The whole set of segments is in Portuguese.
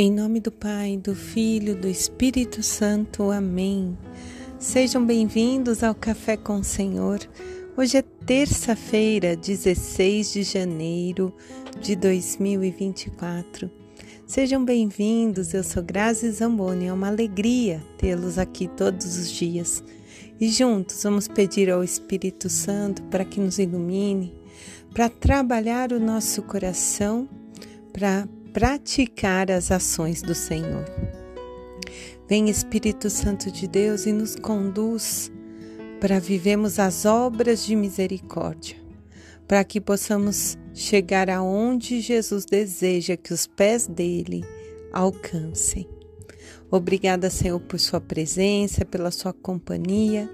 Em nome do Pai, do Filho, do Espírito Santo. Amém. Sejam bem-vindos ao Café com o Senhor. Hoje é terça-feira, 16 de janeiro de 2024. Sejam bem-vindos, eu sou Grazi Zamboni, é uma alegria tê-los aqui todos os dias. E juntos vamos pedir ao Espírito Santo para que nos ilumine, para trabalhar o nosso coração, para praticar as ações do Senhor. Vem Espírito Santo de Deus e nos conduz para vivemos as obras de misericórdia, para que possamos chegar aonde Jesus deseja que os pés dele alcancem. Obrigada, Senhor, por sua presença, pela sua companhia.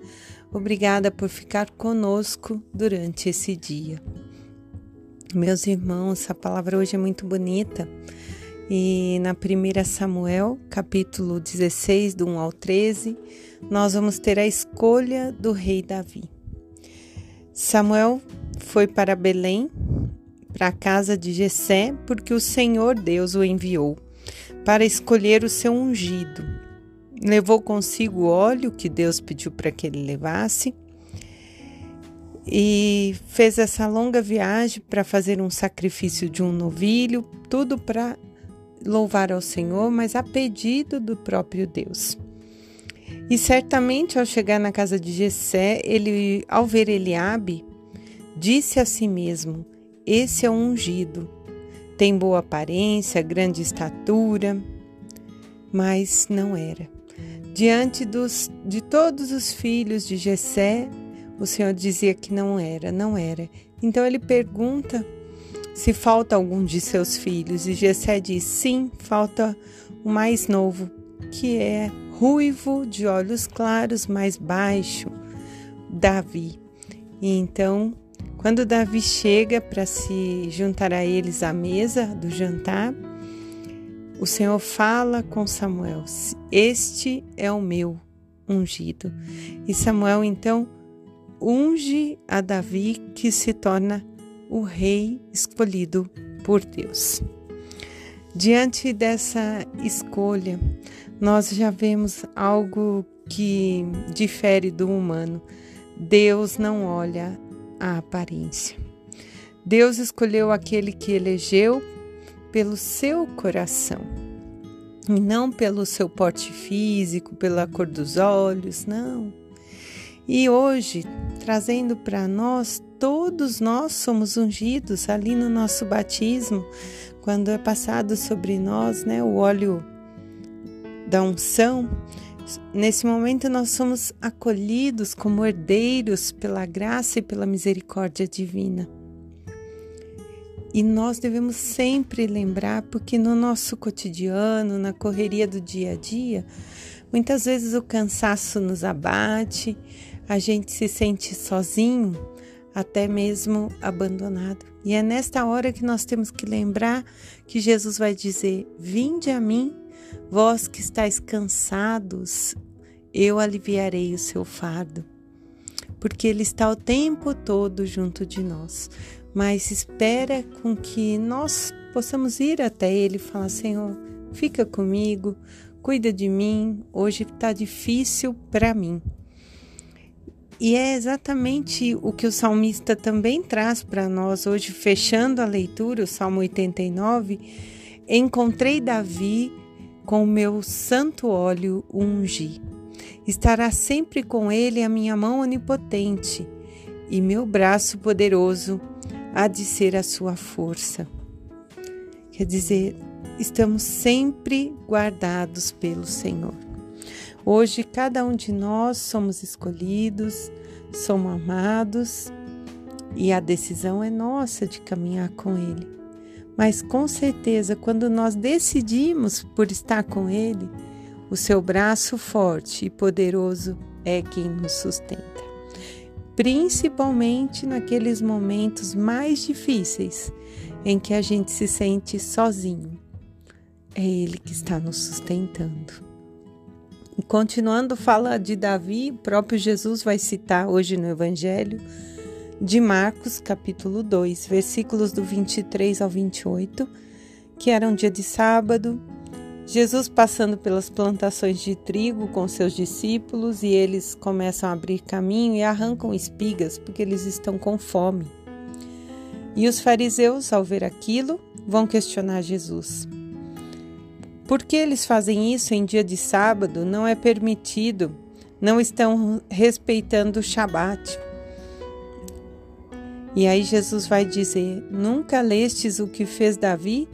Obrigada por ficar conosco durante esse dia. Meus irmãos, a palavra hoje é muito bonita. E na 1 Samuel, capítulo 16, do 1 ao 13, nós vamos ter a escolha do rei Davi. Samuel foi para Belém, para a casa de Jessé, porque o Senhor Deus o enviou para escolher o seu ungido. Levou consigo óleo que Deus pediu para que ele levasse e fez essa longa viagem para fazer um sacrifício de um novilho, tudo para louvar ao Senhor, mas a pedido do próprio Deus. E certamente ao chegar na casa de Jessé, ele, ao ver Eliabe, disse a si mesmo: Esse é o ungido. Tem boa aparência, grande estatura, mas não era. Diante dos, de todos os filhos de Jessé, o Senhor dizia que não era, não era. Então ele pergunta se falta algum de seus filhos, e Jessé diz: Sim, falta o mais novo, que é ruivo, de olhos claros, mais baixo, Davi. E então, quando Davi chega para se juntar a eles à mesa do jantar, o Senhor fala com Samuel: Este é o meu ungido. E Samuel então unge a Davi, que se torna o rei escolhido por Deus. Diante dessa escolha, nós já vemos algo que difere do humano. Deus não olha a aparência. Deus escolheu aquele que elegeu pelo seu coração, e não pelo seu porte físico, pela cor dos olhos, não. E hoje, trazendo para nós, todos nós somos ungidos ali no nosso batismo, quando é passado sobre nós, né, o óleo da unção. Nesse momento nós somos acolhidos como herdeiros pela graça e pela misericórdia divina. E nós devemos sempre lembrar, porque no nosso cotidiano, na correria do dia a dia, muitas vezes o cansaço nos abate, a gente se sente sozinho, até mesmo abandonado. E é nesta hora que nós temos que lembrar que Jesus vai dizer: Vinde a mim, vós que estáis cansados, eu aliviarei o seu fardo. Porque Ele está o tempo todo junto de nós. Mas espera com que nós possamos ir até Ele e falar: Senhor, fica comigo, cuida de mim, hoje está difícil para mim. E é exatamente o que o salmista também traz para nós hoje, fechando a leitura, o Salmo 89. Encontrei Davi com o meu santo óleo ungi. Estará sempre com ele a minha mão onipotente, e meu braço poderoso há de ser a sua força. Quer dizer, estamos sempre guardados pelo Senhor. Hoje, cada um de nós somos escolhidos, somos amados e a decisão é nossa de caminhar com Ele. Mas com certeza, quando nós decidimos por estar com Ele, o seu braço forte e poderoso é quem nos sustenta. Principalmente naqueles momentos mais difíceis em que a gente se sente sozinho. É Ele que está nos sustentando. Continuando fala de Davi, o próprio Jesus vai citar hoje no Evangelho de Marcos, capítulo 2, versículos do 23 ao 28, que era um dia de sábado, Jesus passando pelas plantações de trigo com seus discípulos e eles começam a abrir caminho e arrancam espigas porque eles estão com fome. E os fariseus, ao ver aquilo, vão questionar Jesus. Por que eles fazem isso em dia de sábado? Não é permitido. Não estão respeitando o Shabat. E aí Jesus vai dizer: Nunca lestes o que fez Davi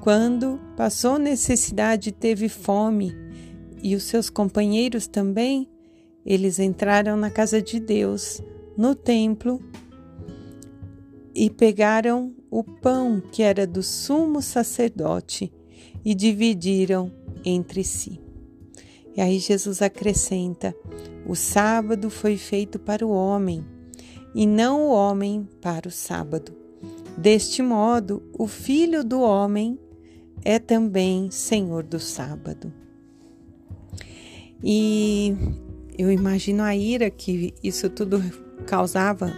quando passou necessidade e teve fome, e os seus companheiros também? Eles entraram na casa de Deus, no templo, e pegaram o pão que era do sumo sacerdote e dividiram entre si. E aí Jesus acrescenta: o sábado foi feito para o homem, e não o homem para o sábado. Deste modo, o filho do homem é também senhor do sábado. E eu imagino a ira que isso tudo causava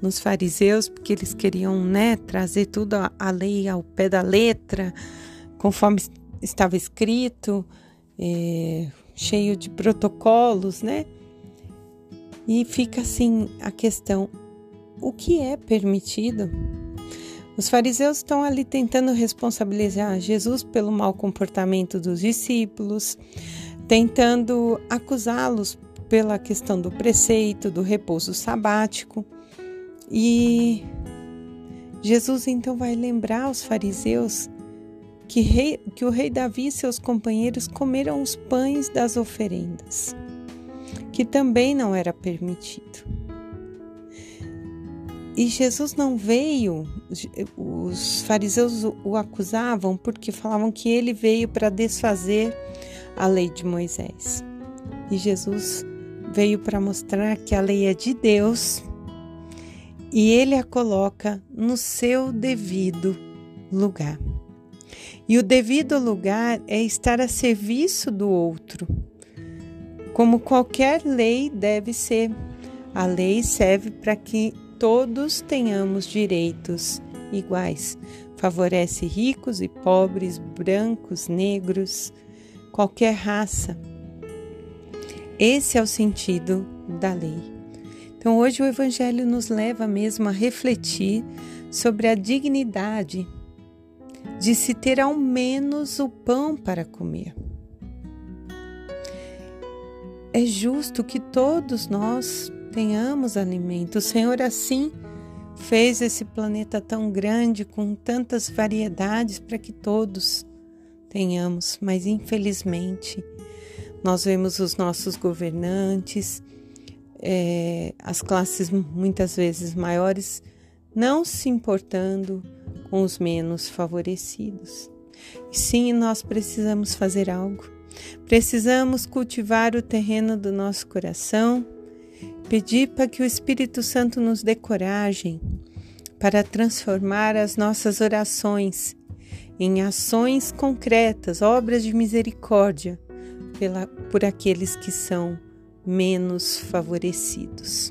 nos fariseus, porque eles queriam né, trazer tudo a, lei ao pé da letra, conforme estava escrito, é, cheio de protocolos, né? E fica assim a questão: o que é permitido? Os fariseus estão ali tentando responsabilizar Jesus pelo mau comportamento dos discípulos, tentando acusá-los pela questão do preceito, do repouso sabático. E Jesus então vai lembrar aos fariseus que, rei, que o rei Davi e seus companheiros comeram os pães das oferendas, que também não era permitido. E Jesus não veio, os fariseus o acusavam porque falavam que ele veio para desfazer a lei de Moisés. E Jesus veio para mostrar que a lei é de Deus e ele a coloca no seu devido lugar. E o devido lugar é estar a serviço do outro, como qualquer lei deve ser. A lei serve para que todos tenhamos direitos iguais. Favorece ricos e pobres, brancos, negros, qualquer raça. Esse é o sentido da lei. Então, hoje o Evangelho nos leva mesmo a refletir sobre a dignidade de se ter ao menos o pão para comer. É justo que todos nós tenhamos alimento. O Senhor assim fez esse planeta tão grande, com tantas variedades, para que todos tenhamos, mas infelizmente nós vemos os nossos governantes, é, as classes muitas vezes maiores, não se importando com os menos favorecidos. Sim, nós precisamos fazer algo. Precisamos cultivar o terreno do nosso coração, pedir para que o Espírito Santo nos dê coragem para transformar as nossas orações em ações concretas, obras de misericórdia pela, por aqueles que são menos favorecidos.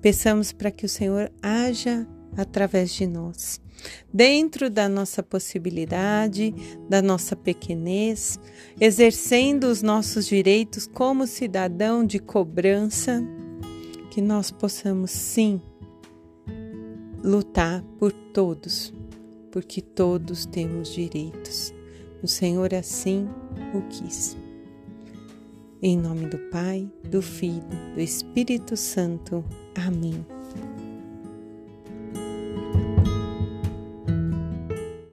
Peçamos para que o Senhor haja através de nós dentro da nossa possibilidade, da nossa pequenez, exercendo os nossos direitos como cidadão de cobrança, que nós possamos sim lutar por todos, porque todos temos direitos. O Senhor assim o quis. Em nome do Pai, do Filho, do Espírito Santo. Amém.